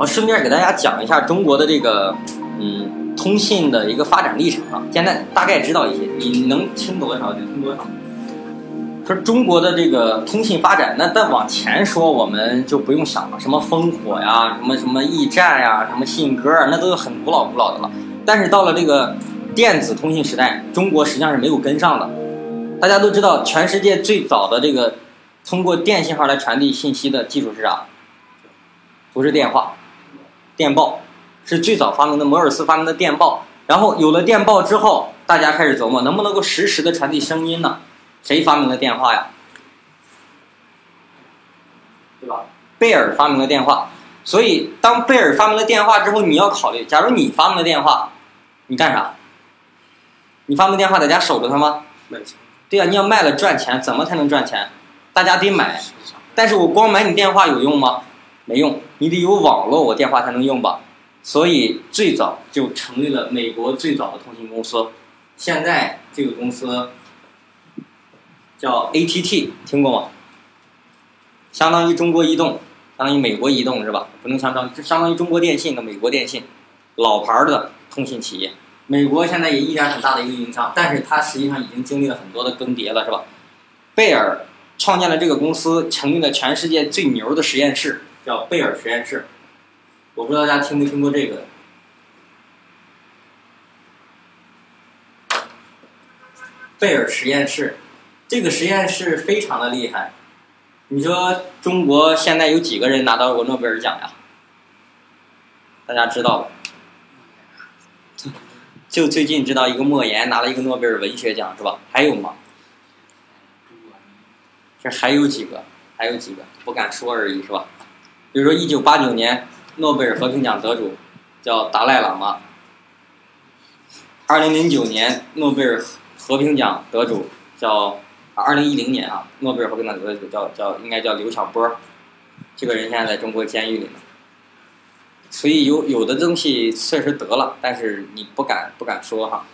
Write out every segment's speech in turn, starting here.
我顺便给大家讲一下中国的这个，嗯，通信的一个发展历程啊。现在大概知道一些，你能听多少就听多少。说中国的这个通信发展，那再往前说，我们就不用想了，什么烽火呀，什么什么驿站呀，什么信鸽，那都是很古老古老的了。但是到了这个电子通信时代，中国实际上是没有跟上的。大家都知道，全世界最早的这个通过电信号来传递信息的技术是啥？不是电话，电报是最早发明的，摩尔斯发明的电报。然后有了电报之后，大家开始琢磨能不能够实时的传递声音呢？谁发明的电话呀？对吧？贝尔发明了电话。所以当贝尔发明了电话之后，你要考虑，假如你发明了电话，你干啥？你发明电话在家守着它吗？对呀，你要卖了赚钱，怎么才能赚钱？大家得买。但是我光买你电话有用吗？没用，你得有网络，我电话才能用吧。所以最早就成立了美国最早的通信公司，现在这个公司叫 ATT，听过吗？相当于中国移动，相当于美国移动是吧？不能相当，这相当于中国电信的美国电信，老牌的通信企业。美国现在也依然很大的一个运营商，但是它实际上已经经历了很多的更迭了，是吧？贝尔创建了这个公司，成立了全世界最牛的实验室。叫贝尔实验室，我不知道大家听没听过这个。贝尔实验室，这个实验室非常的厉害。你说中国现在有几个人拿到过诺贝尔奖呀？大家知道就最近知道一个莫言拿了一个诺贝尔文学奖是吧？还有吗？这还有几个？还有几个？不敢说而已是吧？比如说，一九八九年诺贝尔和平奖得主叫达赖喇嘛。二零零九年诺贝尔和平奖得主叫二零一零年啊，诺贝尔和平奖得主叫叫应该叫刘晓波，这个人现在在中国监狱里呢。所以有有的东西确实得了，但是你不敢不敢说哈。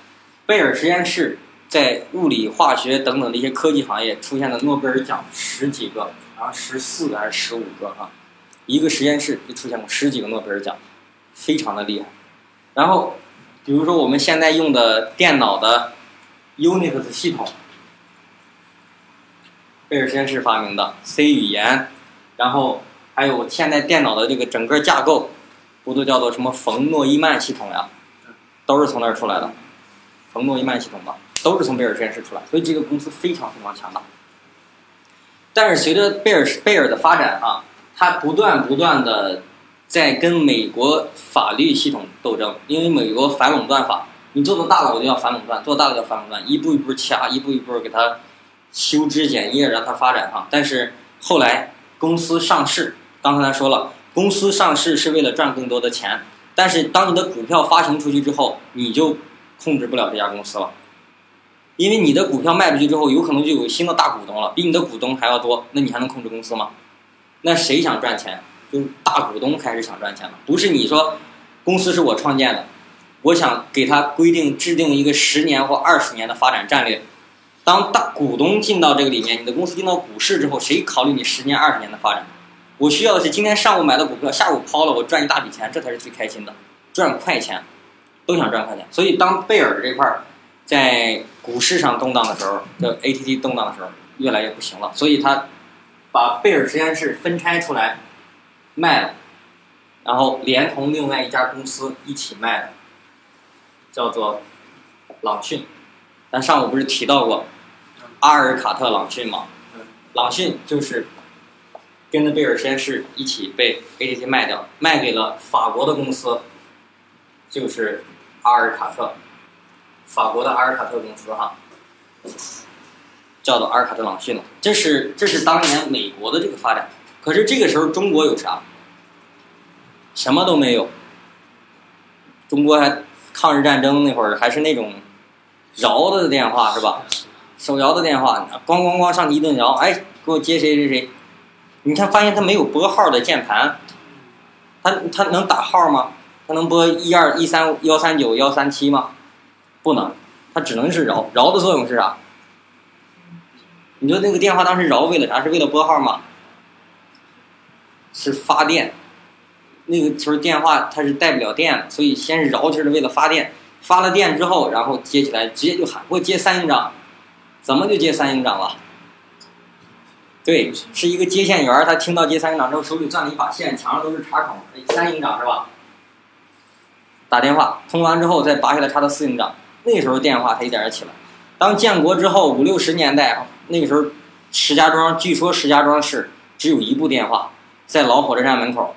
贝尔实验室在物理、化学等等的一些科技行业出现了诺贝尔奖十几个，然后十四个还是十五个哈。一个实验室就出现过十几个诺贝尔奖，非常的厉害。然后，比如说我们现在用的电脑的 Unix 系统，贝尔实验室发明的 C 语言，然后还有现在电脑的这个整个架构，不都叫做什么冯诺依曼系统呀？都是从那儿出来的，冯诺依曼系统吧，都是从贝尔实验室出来。所以这个公司非常非常强大。但是随着贝尔贝尔的发展啊。他不断不断的在跟美国法律系统斗争，因为美国反垄断法，你做的大了我就要反垄断，做大了要反垄断，一步一步掐，一步一步给他修枝剪叶，让他发展哈。但是后来公司上市，刚才他说了，公司上市是为了赚更多的钱，但是当你的股票发行出去之后，你就控制不了这家公司了，因为你的股票卖出去之后，有可能就有新的大股东了，比你的股东还要多，那你还能控制公司吗？那谁想赚钱？就是大股东开始想赚钱了，不是你说，公司是我创建的，我想给他规定制定一个十年或二十年的发展战略。当大股东进到这个里面，你的公司进到股市之后，谁考虑你十年二十年的发展？我需要的是今天上午买的股票，下午抛了，我赚一大笔钱，这才是最开心的，赚快钱，都想赚快钱。所以当贝尔这块儿在股市上动荡的时候，这 ATT 动荡的时候，越来越不行了，所以它。把贝尔实验室分拆出来卖了，然后连同另外一家公司一起卖了，叫做朗讯。咱上午不是提到过阿尔卡特朗讯吗？朗讯就是跟着贝尔实验室一起被 AT&T 卖掉，卖给了法国的公司，就是阿尔卡特，法国的阿尔卡特公司哈。叫做阿尔卡特朗讯了，这是这是当年美国的这个发展，可是这个时候中国有啥？什么都没有。中国还抗日战争那会儿还是那种摇的电话是吧？手摇的电话，咣咣咣上去一顿摇，哎，给我接谁谁谁。你看发现它没有拨号的键盘，它它能打号吗？它能拨一二一三幺三九幺三七吗？不能，它只能是摇。摇的作用是啥？你说那个电话当时饶为了啥？是为了拨号吗？是发电，那个时候电话它是带不了电的，所以先是饶就是为了发电，发了电之后，然后接起来直接就喊给我接三营长，怎么就接三营长了？对，是一个接线员，他听到接三营长之后，手里攥了一把线，墙上都是插孔，哎，三营长是吧？打电话通完之后再拔下来插到四营长，那时候电话它一点点起来。当建国之后五六十年代，那个时候石家庄据说石家庄市只有一部电话，在老火车站门口，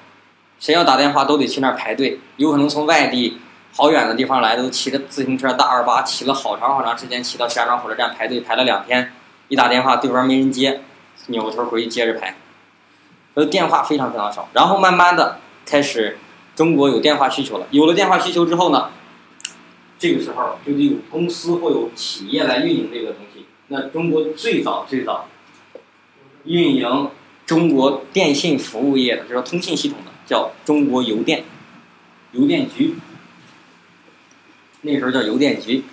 谁要打电话都得去那儿排队，有可能从外地好远的地方来，都骑着自行车大二八，骑了好长好长时间，骑到石家庄火车站排队排了两天，一打电话对方没人接，扭头回去接着排，所以电话非常非常少。然后慢慢的开始。中国有电话需求了，有了电话需求之后呢，这个时候就得有公司或有企业来运营这个东西。那中国最早最早运营中国电信服务业的，就是通信系统的，叫中国邮电，邮电局。那时候叫邮电局。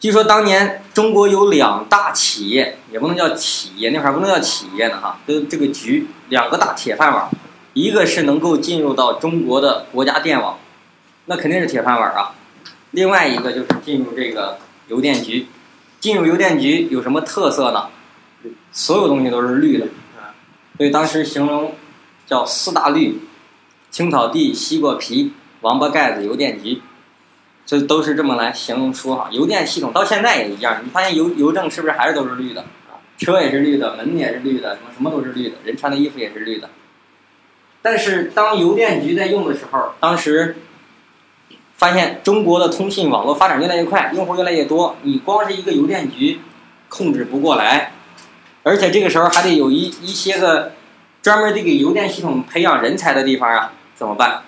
据说当年中国有两大企业，也不能叫企业，那会儿不能叫企业呢哈，都这个局两个大铁饭碗。一个是能够进入到中国的国家电网，那肯定是铁饭碗啊。另外一个就是进入这个邮电局，进入邮电局有什么特色呢？所有东西都是绿的，所以当时形容叫四大绿：青草地、西瓜皮、王八盖子、邮电局，这都是这么来形容说哈。邮电系统到现在也一样，你发现邮邮政是不是还是都是绿的？车也是绿的，门也是绿的，什么什么都是绿的，人穿的衣服也是绿的。但是当邮电局在用的时候，当时发现中国的通信网络发展越来越快，用户越来越多，你光是一个邮电局控制不过来，而且这个时候还得有一一些个专门得给邮电系统培养人才的地方啊，怎么办？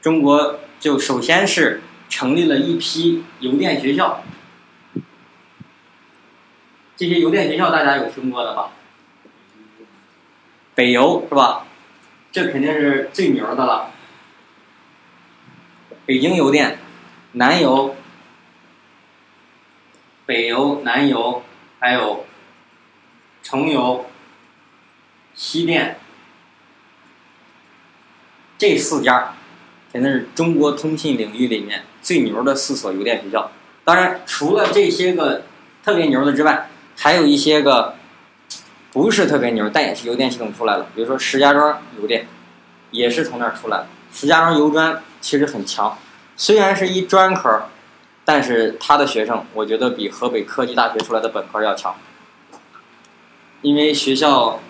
中国就首先是成立了一批邮电学校，这些邮电学校大家有听过的吧？北邮是吧？这肯定是最牛的了。北京邮电、南邮、北邮、南邮，还有成邮、西电，这四家肯定是中国通信领域里面最牛的四所邮电学校。当然，除了这些个特别牛的之外，还有一些个。不是特别牛，但也是邮电系统出来了。比如说石家庄邮电，也是从那儿出来的。石家庄邮专其实很强，虽然是一专科，但是他的学生我觉得比河北科技大学出来的本科要强。因为学校，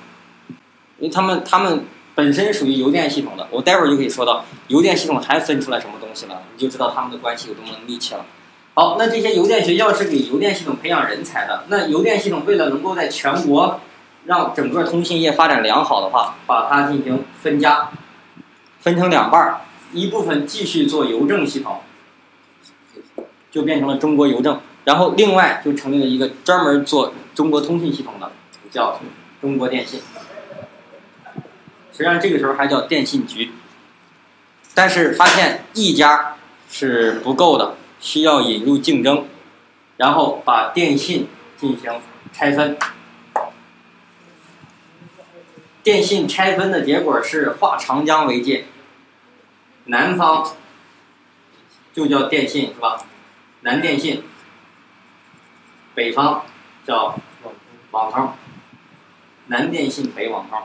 因为他们他们本身属于邮电系统的，我待会儿就可以说到邮电系统还分出来什么东西了，你就知道他们的关系有多么密切了。好，那这些邮电学校是给邮电系统培养人才的。那邮电系统为了能够在全国让整个通信业发展良好的话，把它进行分家，分成两半儿，一部分继续做邮政系统，就变成了中国邮政，然后另外就成立了一个专门做中国通信系统的，叫中国电信。实际上这个时候还叫电信局，但是发现一家是不够的，需要引入竞争，然后把电信进行拆分。电信拆分的结果是化长江为界，南方就叫电信是吧？南电信，北方叫网通，南电信北网通，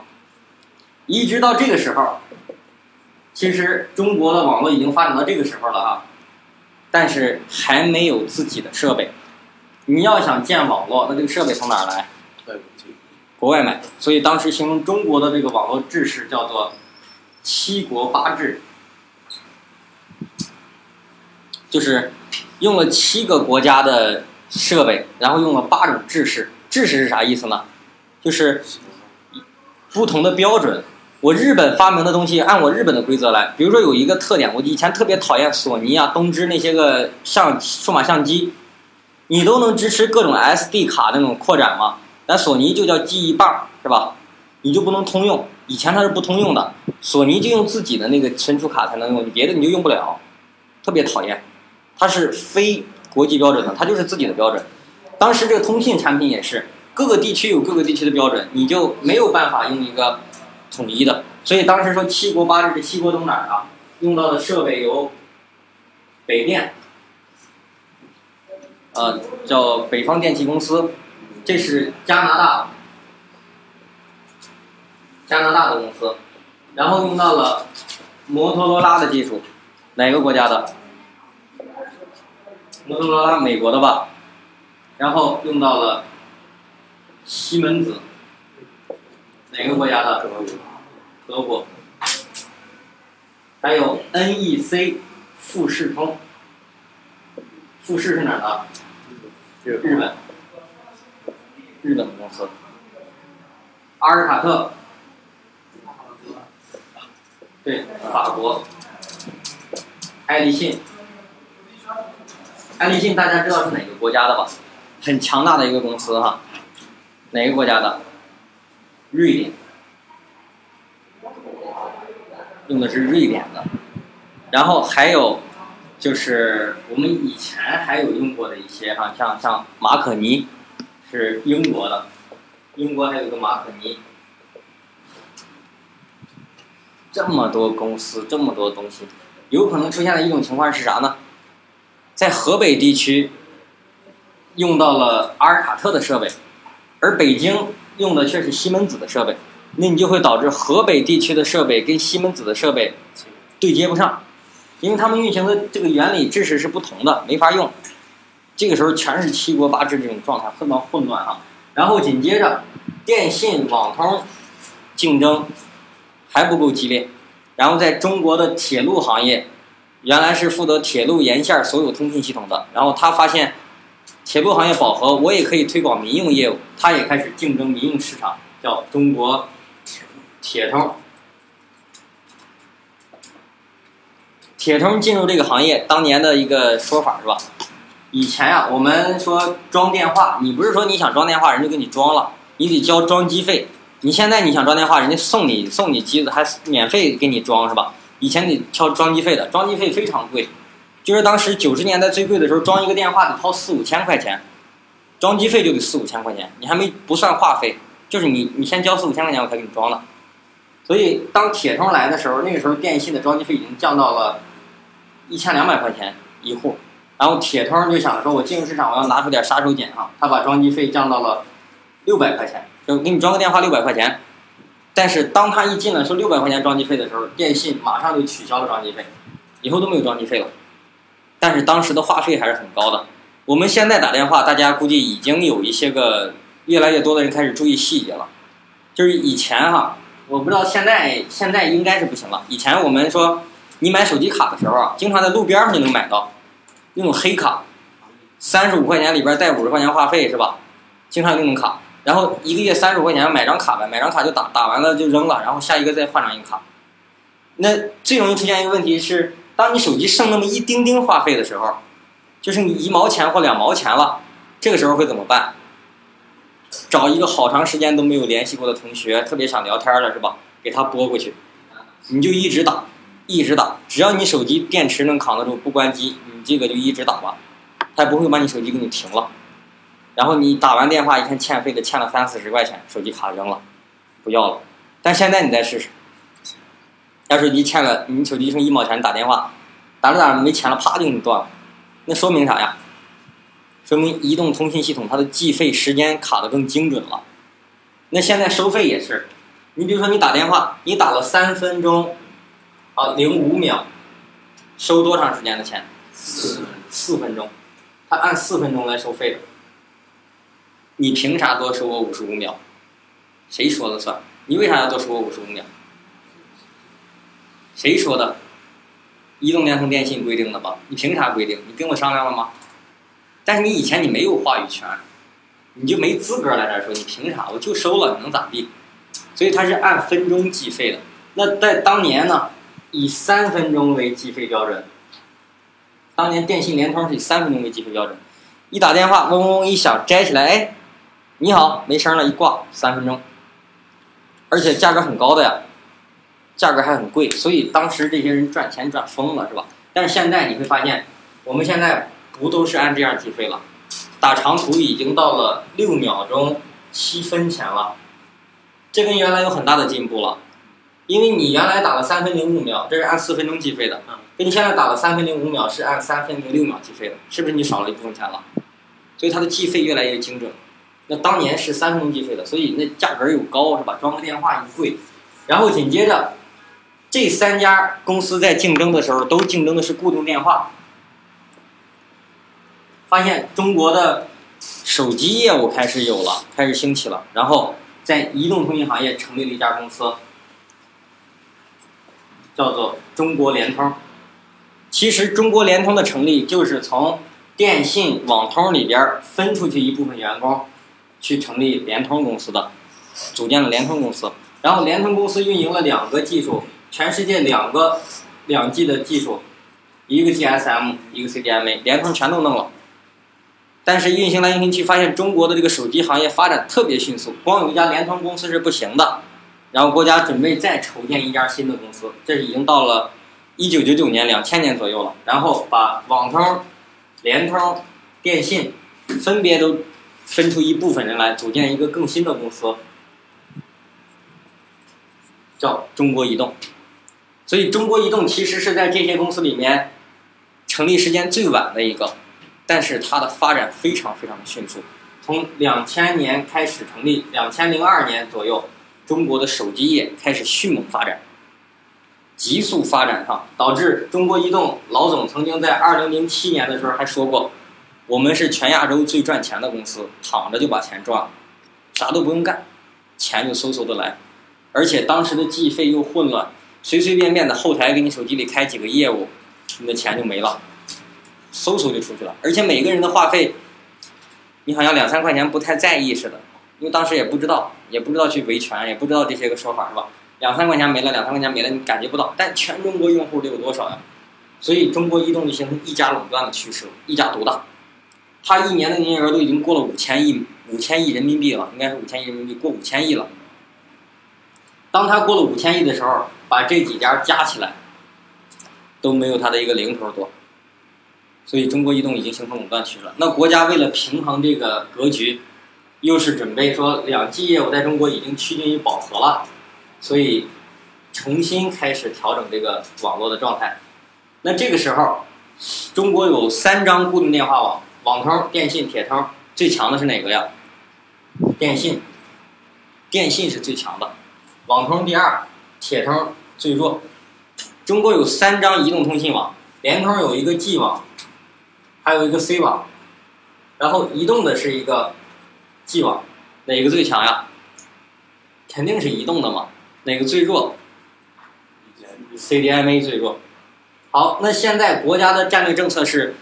一直到这个时候，其实中国的网络已经发展到这个时候了啊，但是还没有自己的设备。你要想建网络，那这个设备从哪儿来？国外买，所以当时形容中国的这个网络制式叫做“七国八制”，就是用了七个国家的设备，然后用了八种制式。制式是啥意思呢？就是不同的标准。我日本发明的东西按我日本的规则来。比如说有一个特点，我以前特别讨厌索尼啊、东芝那些个相数码相机，你都能支持各种 SD 卡那种扩展吗？咱索尼就叫记忆棒，是吧？你就不能通用，以前它是不通用的，索尼就用自己的那个存储卡才能用，别的你就用不了，特别讨厌。它是非国际标准的，它就是自己的标准。当时这个通信产品也是，各个地区有各个地区的标准，你就没有办法用一个统一的。所以当时说七国八制，这七国都哪儿啊？用到的设备有北电，呃，叫北方电气公司，这是加拿大，加拿大的公司，然后用到了摩托罗拉的技术，哪个国家的？摩托罗拉，美国的吧？然后用到了西门子，哪个国家的？德国。还有 NEC 富士通，富士是哪儿的？日本，日本公司。阿尔卡特，对，法国。爱立信，爱立信大家知道是哪个国家的吧？很强大的一个公司哈，哪个国家的？瑞典。用的是瑞典的，然后还有就是我们以前还有用过的一些哈，像像马可尼是英国的，英国还有个马可尼，这么多公司这么多东西，有可能出现的一种情况是啥呢？在河北地区用到了阿尔卡特的设备，而北京用的却是西门子的设备。那你就会导致河北地区的设备跟西门子的设备对接不上，因为他们运行的这个原理知识是不同的，没法用。这个时候全是七国八制这种状态，非常混乱啊。然后紧接着，电信、网通竞争还不够激烈。然后在中国的铁路行业，原来是负责铁路沿线所有通信系统的，然后他发现铁路行业饱和，我也可以推广民用业务，他也开始竞争民用市场，叫中国。铁通，铁通进入这个行业当年的一个说法是吧？以前啊，我们说装电话，你不是说你想装电话，人就给你装了，你得交装机费。你现在你想装电话，人家送你送你机子，还免费给你装是吧？以前得交装机费的，装机费非常贵，就是当时九十年代最贵的时候，装一个电话得掏四五千块钱，装机费就得四五千块钱，你还没不算话费，就是你你先交四五千块钱，我才给你装的。所以，当铁通来的时候，那个时候电信的装机费已经降到了一千两百块钱一户，然后铁通就想说，我进入市场，我要拿出点杀手锏啊，他把装机费降到了六百块钱，就给你装个电话六百块钱。但是，当他一进来说六百块钱装机费的时候，电信马上就取消了装机费，以后都没有装机费了。但是当时的话费还是很高的。我们现在打电话，大家估计已经有一些个越来越多的人开始注意细节了，就是以前哈。我不知道现在现在应该是不行了。以前我们说，你买手机卡的时候啊，经常在路边上就能买到那种黑卡，三十五块钱里边带五十块钱话费是吧？经常有那种卡，然后一个月三十五块钱买张卡呗，买张卡就打打完了就扔了，然后下一个再换张一个卡。那最容易出现一个问题是，当你手机剩那么一丁丁话费的时候，就剩一毛钱或两毛钱了，这个时候会怎么办？找一个好长时间都没有联系过的同学，特别想聊天了，是吧？给他拨过去，你就一直打，一直打，只要你手机电池能扛得住，不关机，你这个就一直打吧，他也不会把你手机给你停了。然后你打完电话一看欠费的，欠了三四十块钱，手机卡扔了，不要了。但现在你再试试，要是你欠了，你手机剩一毛钱打电话，打着打着没钱了，啪就给你断了，那说明啥呀？说明移动通信系统它的计费时间卡的更精准了。那现在收费也是，你比如说你打电话，你打了三分钟，啊零五秒，收多长时间的钱？四四分钟，他按四分钟来收费的。你凭啥多收我五十五秒？谁说了算？你为啥要多收我五十五秒？谁说的？移动、联通、电信规定的吧？你凭啥规定？你跟我商量了吗？但是你以前你没有话语权，你就没资格来这儿说，你凭啥？我就收了，你能咋地？所以它是按分钟计费的。那在当年呢，以三分钟为计费标准。当年电信、联通是以三分钟为计费标准，一打电话嗡嗡嗡一响，摘起来，哎，你好，没声了，一挂三分钟，而且价格很高的呀，价格还很贵，所以当时这些人赚钱赚疯了，是吧？但是现在你会发现，我们现在。不都是按这样计费了？打长途已经到了六秒钟七分钱了，这跟原来有很大的进步了。因为你原来打了三分零五秒，这是按四分钟计费的，嗯，跟你现在打了三分零五秒是按三分零六秒计费的，是不是你少了一部分钱了？所以它的计费越来越精准。那当年是三分钟计费的，所以那价格又高是吧？装个电话又贵，然后紧接着，这三家公司在竞争的时候都竞争的是固定电话，发现中国的手机业务开始有了，开始兴起了，然后在移动通信行业成立了一家公司，叫做中国联通。其实中国联通的成立就是从电信、网通里边分出去一部分员工，去成立联通公司的，组建了联通公司。然后联通公司运营了两个技术，全世界两个两 G 的技术，一个 GSM，一个 CDMA，联通全都弄了。但是运行来运行去，发现中国的这个手机行业发展特别迅速，光有一家联通公司是不行的。然后国家准备再筹建一家新的公司，这已经到了一九九九年、两千年左右了。然后把网通、联通、电信分别都分出一部分人来，组建一个更新的公司，叫中国移动。所以中国移动其实是在这些公司里面成立时间最晚的一个。但是它的发展非常非常的迅速，从两千年开始成立，两千零二年左右，中国的手机业开始迅猛发展，急速发展上，导致中国移动老总曾经在二零零七年的时候还说过，我们是全亚洲最赚钱的公司，躺着就把钱赚了，啥都不用干，钱就嗖嗖的来，而且当时的计费又混乱，随随便便的后台给你手机里开几个业务，你的钱就没了。嗖嗖就出去了，而且每个人的话费，你好像两三块钱不太在意似的，因为当时也不知道，也不知道去维权，也不知道这些个说法是吧？两三块钱没了，两三块钱没了，你感觉不到，但全中国用户得有多少呀？所以中国移动就形成一家垄断的趋势，一家独大，它一年的营业额都已经过了五千亿，五千亿人民币了，应该是五千亿人民币，过五千亿了。当它过了五千亿的时候，把这几家加起来，都没有它的一个零头多。所以中国移动已经形成垄断趋势了。那国家为了平衡这个格局，又是准备说两 G 业务在中国已经趋近于饱和了，所以重新开始调整这个网络的状态。那这个时候，中国有三张固定电话网，网通、电信、铁通，最强的是哪个呀？电信，电信是最强的，网通第二，铁通最弱。中国有三张移动通信网，联通有一个 G 网。还有一个 C 网，然后移动的是一个 G 网，哪个最强呀？肯定是移动的嘛。哪个最弱？CDMA 最弱。好，那现在国家的战略政策是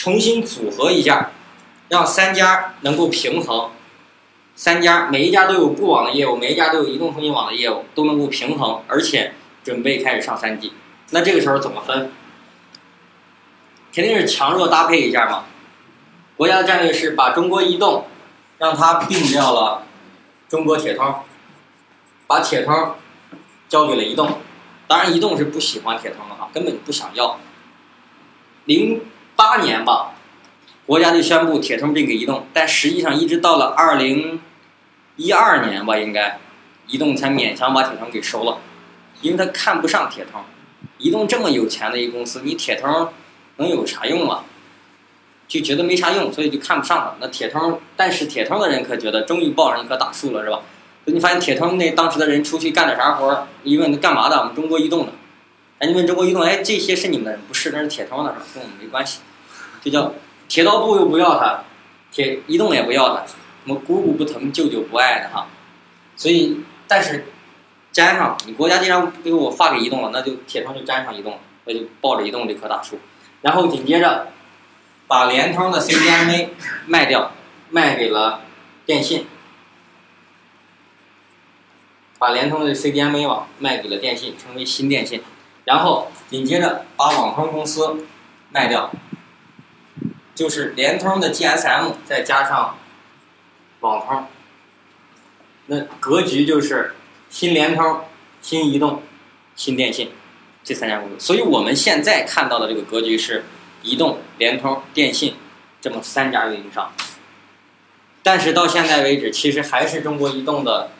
重新组合一下，让三家能够平衡，三家每一家都有固网的业务，每一家都有移动通信网的业务，都能够平衡，而且准备开始上三 G。那这个时候怎么分？肯定是强弱搭配一下嘛。国家的战略是把中国移动让它并掉了中国铁通，把铁通交给了移动。当然，移动是不喜欢铁通的哈，根本就不想要。零八年吧，国家就宣布铁通并给移动，但实际上一直到了二零一二年吧，应该移动才勉强把铁通给收了，因为他看不上铁通。移动这么有钱的一公司，你铁通。能有啥用啊？就觉得没啥用，所以就看不上它。那铁通，但是铁通的人可觉得终于抱上一棵大树了，是吧？你发现铁通那当时的人出去干点啥活儿，一问干嘛的？我们中国移动的。哎，你问中国移动，哎，这些是你们的人？不是，那是铁通的，是吧？跟我们没关系。就叫铁道部又不要它，铁移动也不要它，什么姑姑不疼，舅舅不爱的哈。所以，但是粘上，你国家既然给我划给移动了，那就铁通就粘上移动了，那就抱着移动这棵大树。然后紧接着，把联通的 CDMA 卖掉，卖给了电信，把联通的 CDMA 网卖给了电信，成为新电信。然后紧接着把网通公司卖掉，就是联通的 GSM 再加上网通，那格局就是新联通、新移动、新电信。这三家公司，所以我们现在看到的这个格局是移动、联通、电信这么三家运营商。但是到现在为止，其实还是中国移动的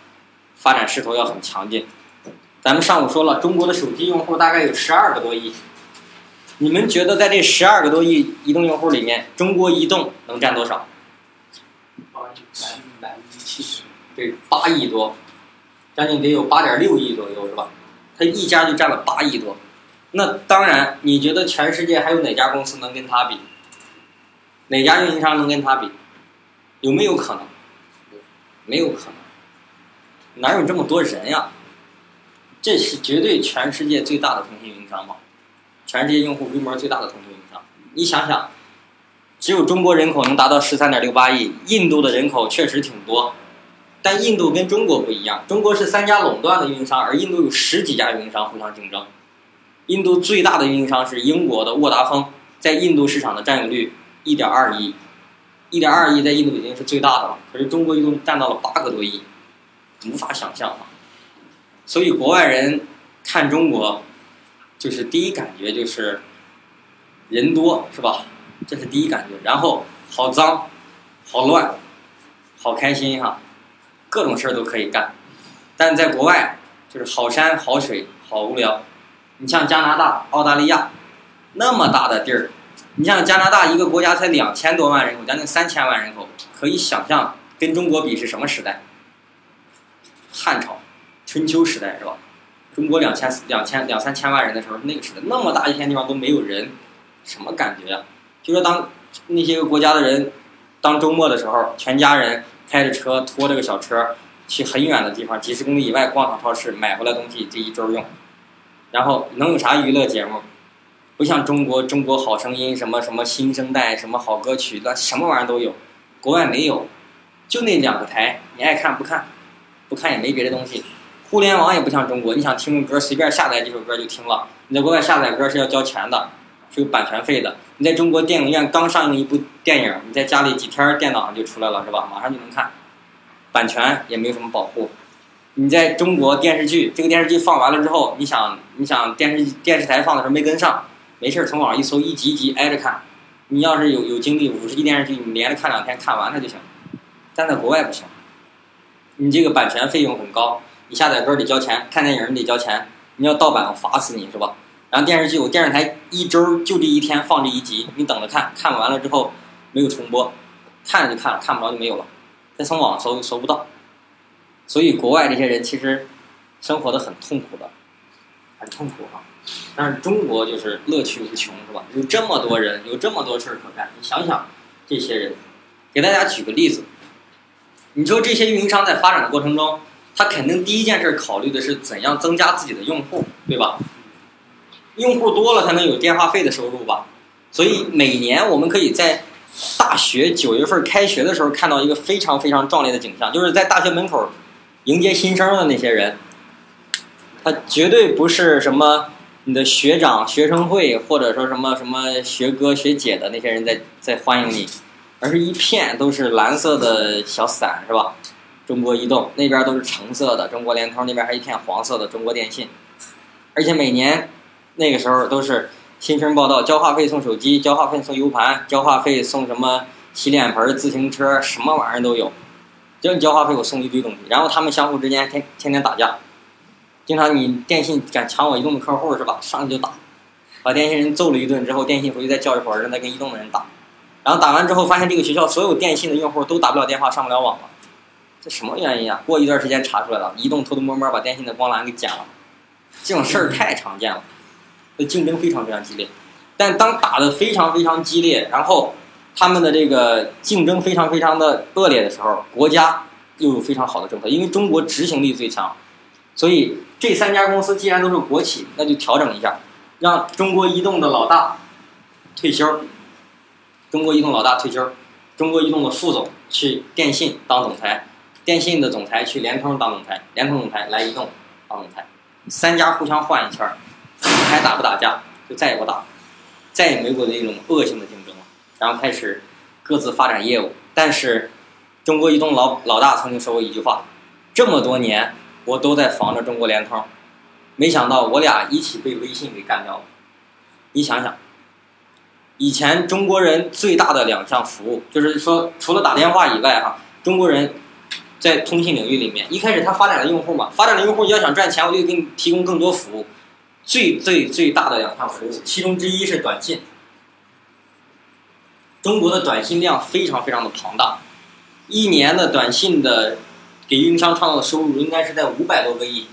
发展势头要很强劲。咱们上午说了，中国的手机用户大概有十二个多亿。你们觉得在这十二个多亿移动用户里面，中国移动能占多少？八亿，百百分之七十。对，八亿多，将近得有八点六亿左右，是吧？它一家就占了八亿多。那当然，你觉得全世界还有哪家公司能跟它比？哪家运营商能跟它比？有没有可能？没有可能。哪有这么多人呀？这是绝对全世界最大的通信运营商嘛？全世界用户规模最大的通讯运营商。你想想，只有中国人口能达到十三点六八亿，印度的人口确实挺多，但印度跟中国不一样，中国是三家垄断的运营商，而印度有十几家运营商互相竞争。印度最大的运营商是英国的沃达丰，在印度市场的占有率一点二亿，一点二亿在印度已经是最大的了。可是中国移动占到了八个多亿，无法想象啊！所以国外人看中国，就是第一感觉就是人多是吧？这是第一感觉。然后好脏，好乱，好开心哈，各种事儿都可以干。但在国外就是好山好水好无聊。你像加拿大、澳大利亚那么大的地儿，你像加拿大一个国家才两千多万人口，将近三千万人口，可以想象跟中国比是什么时代？汉朝。春秋时代是吧？中国两千两千两三千万人的时候，那个时代那么大一片地方都没有人，什么感觉呀？就说当那些个国家的人，当周末的时候，全家人开着车拖着个小车去很远的地方，几十公里以外逛趟超市，买回来东西这一周用，然后能有啥娱乐节目？不像中国《中国好声音》什么什么新生代什么好歌曲，那什么玩意儿都有，国外没有，就那两个台，你爱看不看，不看也没别的东西。互联网也不像中国，你想听个歌，随便下载几首歌就听了。你在国外下载歌是要交钱的，是有版权费的。你在中国电影院刚上映一部电影，你在家里几天电脑上就出来了，是吧？马上就能看，版权也没有什么保护。你在中国电视剧，这个电视剧放完了之后，你想你想电视电视台放的时候没跟上，没事从网上一搜，一集一集挨着看。你要是有有精力，五十集电视剧你连着看两天，看完它就行。但在国外不行，你这个版权费用很高。你下载歌得交钱，看电影你得交钱，你要盗版我罚死你是吧？然后电视剧我电视台一周就这一天放这一集，你等着看看完了之后没有重播，看了就看了，看不着就没有了，再从网上搜搜不到。所以国外这些人其实生活的很痛苦的，很痛苦啊。但是中国就是乐趣无穷是吧？有这么多人，有这么多事儿可干，你想想这些人，给大家举个例子，你说这些运营商在发展的过程中。他肯定第一件事考虑的是怎样增加自己的用户，对吧？用户多了才能有电话费的收入吧。所以每年我们可以在大学九月份开学的时候看到一个非常非常壮烈的景象，就是在大学门口迎接新生的那些人，他绝对不是什么你的学长、学生会或者说什么什么学哥学姐的那些人在在欢迎你，而是一片都是蓝色的小伞，是吧？中国移动那边都是橙色的，中国联通那边还一片黄色的，中国电信。而且每年那个时候都是新生报道，交话费送手机，交话费送 U 盘，交话费送什么洗脸盆、自行车，什么玩意儿都有。只要你交话费，我送一堆东西。然后他们相互之间天天天打架，经常你电信敢抢我移动的客户是吧？上去就打，把电信人揍了一顿之后，电信回去再叫一伙人再跟移动的人打，然后打完之后发现这个学校所有电信的用户都打不了电话，上不了网了。这什么原因啊？过一段时间查出来了，移动偷偷摸摸把电信的光缆给剪了，这种事儿太常见了，这竞争非常非常激烈。但当打的非常非常激烈，然后他们的这个竞争非常非常的恶劣的时候，国家又有非常好的政策，因为中国执行力最强，所以这三家公司既然都是国企，那就调整一下，让中国移动的老大退休，中国移动老大退休，中国移动的副总去电信当总裁。电信的总裁去联通当总裁，联通总裁来移动当总裁，三家互相换一圈儿，还打不打架？就再也不打，再也没有那种恶性的竞争了。然后开始各自发展业务。但是中国移动老老大曾经说过一句话：这么多年我都在防着中国联通，没想到我俩一起被微信给干掉了。你想想，以前中国人最大的两项服务，就是说除了打电话以外，哈，中国人。在通信领域里面，一开始它发展了用户嘛，发展了用户要想赚钱，我就给你提供更多服务。最最最大的两项服务，其中之一是短信。中国的短信量非常非常的庞大，一年的短信的给运营商创造的收入应该是在五百多个亿。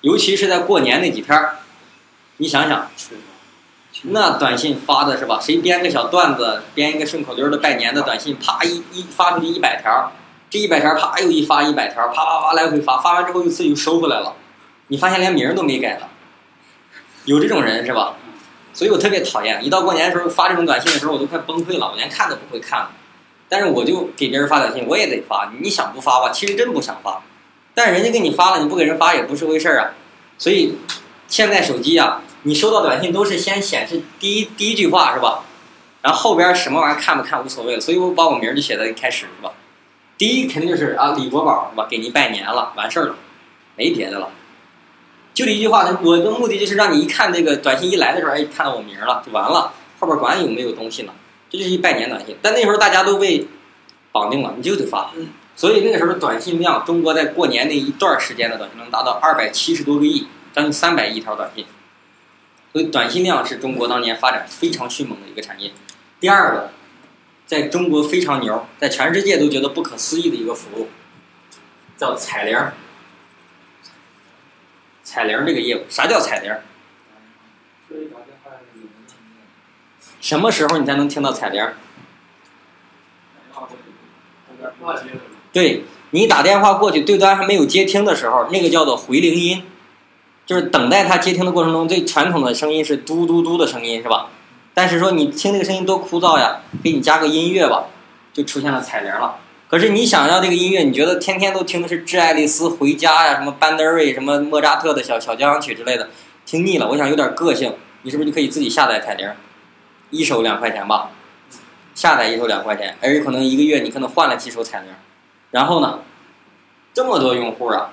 尤其是在过年那几天儿，你想想，那短信发的是吧？谁编个小段子，编一个顺口溜的拜年的短信，啪一一发出去一百条，这一百条啪又一发一百条，啪啪啪来回发，发完之后又自己又收回来了。你发现连名都没改了，有这种人是吧？所以我特别讨厌，一到过年的时候发这种短信的时候，我都快崩溃了，我连看都不会看了。但是我就给别人发短信，我也得发。你想不发吧？其实真不想发。但是人家给你发了，你不给人发也不是回事儿啊。所以现在手机啊，你收到短信都是先显示第一第一句话是吧？然后后边什么玩意儿看不看无所谓了。所以我把我名就写在一开始是吧？第一肯定就是啊李国宝是吧？给您拜年了，完事儿了，没别的了。就这一句话，我的目的就是让你一看这个短信一来的时候，哎，看到我名儿了就完了，后边管有没有东西呢？这就是一拜年短信。但那时候大家都被绑定了，你就得发。所以那个时候的短信量，中国在过年那一段时间的短信能达到二百七十多个亿，将近三百亿条短信。所以短信量是中国当年发展非常迅猛的一个产业。第二个，在中国非常牛，在全世界都觉得不可思议的一个服务，叫彩铃。彩铃这个业务，啥叫彩铃？什么时候你才能听到彩铃？对你打电话过去，对端还没有接听的时候，那个叫做回铃音，就是等待他接听的过程中，最传统的声音是嘟嘟嘟的声音，是吧？但是说你听那个声音多枯燥呀，给你加个音乐吧，就出现了彩铃了。可是你想要这个音乐，你觉得天天都听的是《致爱丽丝回家》呀，什么班德瑞、什么莫扎特的小小交响曲之类的，听腻了。我想有点个性，你是不是就可以自己下载彩铃？一首两块钱吧，下载一首两块钱，而可能一个月你可能换了几首彩铃。然后呢，这么多用户啊，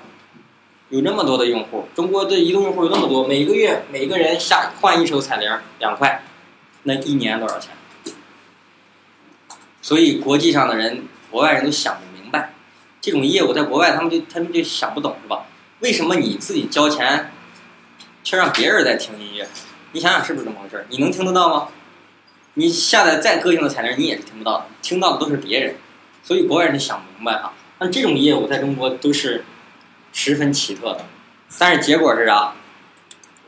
有这么多的用户，中国的移动用户有那么多，每个月每个人下换一首彩铃两块，那一年多少钱？所以国际上的人，国外人都想不明白，这种业务在国外他们就他们就想不懂是吧？为什么你自己交钱，却让别人在听音乐？你想想是不是这么回事？你能听得到吗？你下载再个性的彩铃，你也是听不到的，听到的都是别人。所以国外人就想不明白啊，但这种业务在中国都是十分奇特的。但是结果是啥？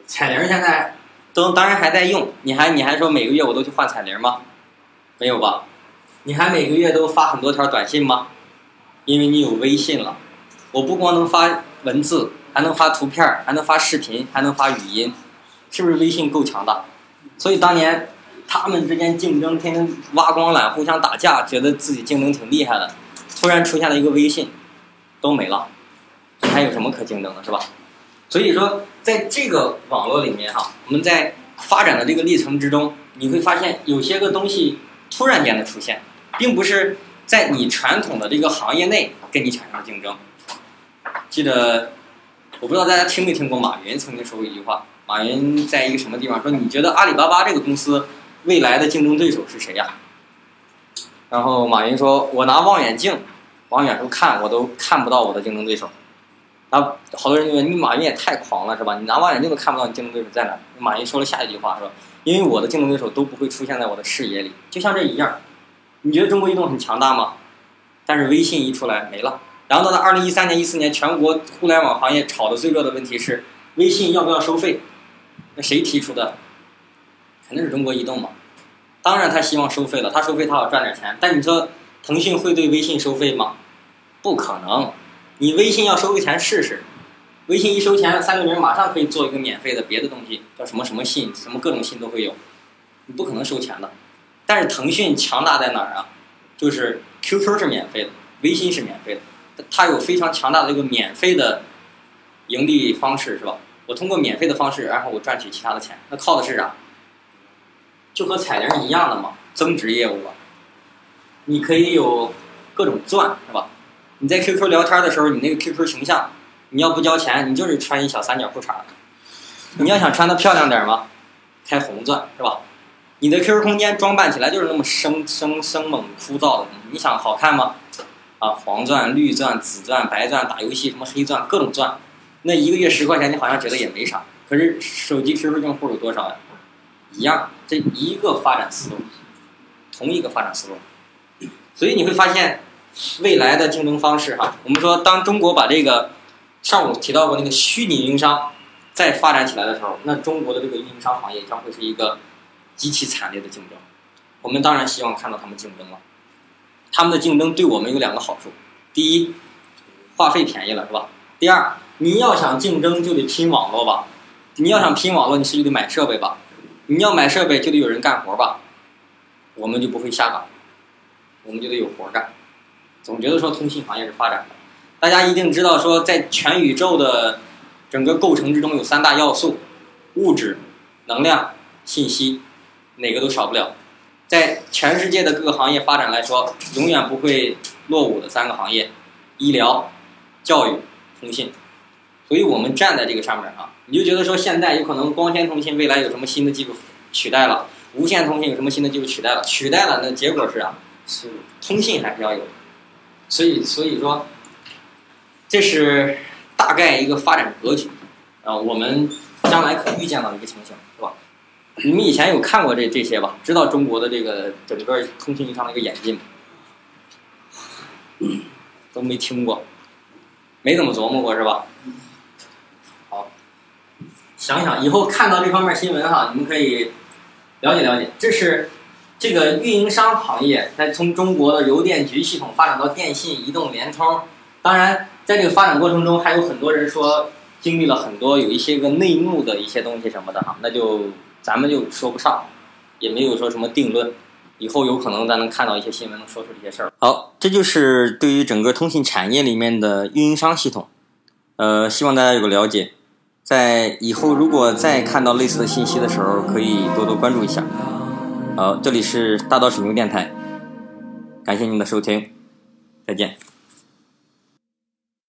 彩铃现在都当然还在用，你还你还说每个月我都去换彩铃吗？没有吧？你还每个月都发很多条短信吗？因为你有微信了。我不光能发文字，还能发图片，还能发视频，还能发语音，是不是微信够强大？所以当年。他们之间竞争，天天挖光缆，互相打架，觉得自己竞争挺厉害的。突然出现了一个微信，都没了，还有什么可竞争的，是吧？所以说，在这个网络里面哈，我们在发展的这个历程之中，你会发现有些个东西突然间的出现，并不是在你传统的这个行业内跟你产生竞争。记得，我不知道大家听没听过马云曾经说过一句话，马云在一个什么地方说：“你觉得阿里巴巴这个公司？”未来的竞争对手是谁呀？然后马云说：“我拿望远镜往远处看，我都看不到我的竞争对手。”然后好多人就问：“你马云也太狂了，是吧？你拿望远镜都看不到你竞争对手在哪？”马云说了下一句话说：“因为我的竞争对手都不会出现在我的视野里，就像这一样。你觉得中国移动很强大吗？但是微信一出来没了。然后到了二零一三年、一四年，全国互联网行业炒的最热的问题是微信要不要收费？那谁提出的？”肯定是中国移动嘛，当然他希望收费了，他收费他好赚点钱。但你说腾讯会对微信收费吗？不可能，你微信要收个钱试试，微信一收钱，三六零马上可以做一个免费的别的东西，叫什么什么信，什么各种信都会有，你不可能收钱的。但是腾讯强大在哪儿啊？就是 QQ 是免费的，微信是免费的，它有非常强大的一个免费的盈利方式，是吧？我通过免费的方式，然后我赚取其他的钱，那靠的是啥？就和彩铃一样的嘛，增值业务吧。你可以有各种钻，是吧？你在 QQ 聊天的时候，你那个 QQ 形象，你要不交钱，你就是穿一小三角裤衩你要想穿的漂亮点吗，开红钻，是吧？你的 QQ 空间装扮起来就是那么生生生猛枯燥的，你想好看吗？啊，黄钻、绿钻、紫钻、白钻，打游戏什么黑钻，各种钻。那一个月十块钱，你好像觉得也没啥。可是手机 QQ 用户有多少呀？一样，这一个发展思路，同一个发展思路。所以你会发现，未来的竞争方式哈，我们说当中国把这个上午提到过那个虚拟运营商再发展起来的时候，那中国的这个运营商行业将会是一个极其惨烈的竞争。我们当然希望看到他们竞争了，他们的竞争对我们有两个好处：第一，话费便宜了，是吧？第二，你要想竞争就得拼网络吧，你要想拼网络，你是就得买设备吧，你要买设备就得有人干活吧，我们就不会下岗，我们就得有活干。总觉得说通信行业是发展的，大家一定知道说在全宇宙的整个构成之中有三大要素：物质、能量、信息，哪个都少不了。在全世界的各个行业发展来说，永远不会落伍的三个行业：医疗、教育、通信。所以我们站在这个上面啊，你就觉得说现在有可能光纤通信未来有什么新的技术取代了，无线通信有什么新的技术取代了，取代了，那结果是啊，是通信还是要有的。所以所以说，这是大概一个发展格局啊，我们将来可预见到的一个情形，是吧？你们以前有看过这这些吧？知道中国的这个整个通信上的一个演进吗？都没听过，没怎么琢磨过是吧？好，想想以后看到这方面新闻哈，你们可以了解了解。这是这个运营商行业在从中国的邮电局系统发展到电信、移动、联通。当然，在这个发展过程中，还有很多人说经历了很多有一些个内幕的一些东西什么的哈，那就。咱们就说不上，也没有说什么定论。以后有可能咱能看到一些新闻，能说出这些事儿。好，这就是对于整个通信产业里面的运营商系统，呃，希望大家有个了解。在以后如果再看到类似的信息的时候，可以多多关注一下。好，这里是大道水牛电台，感谢您的收听，再见。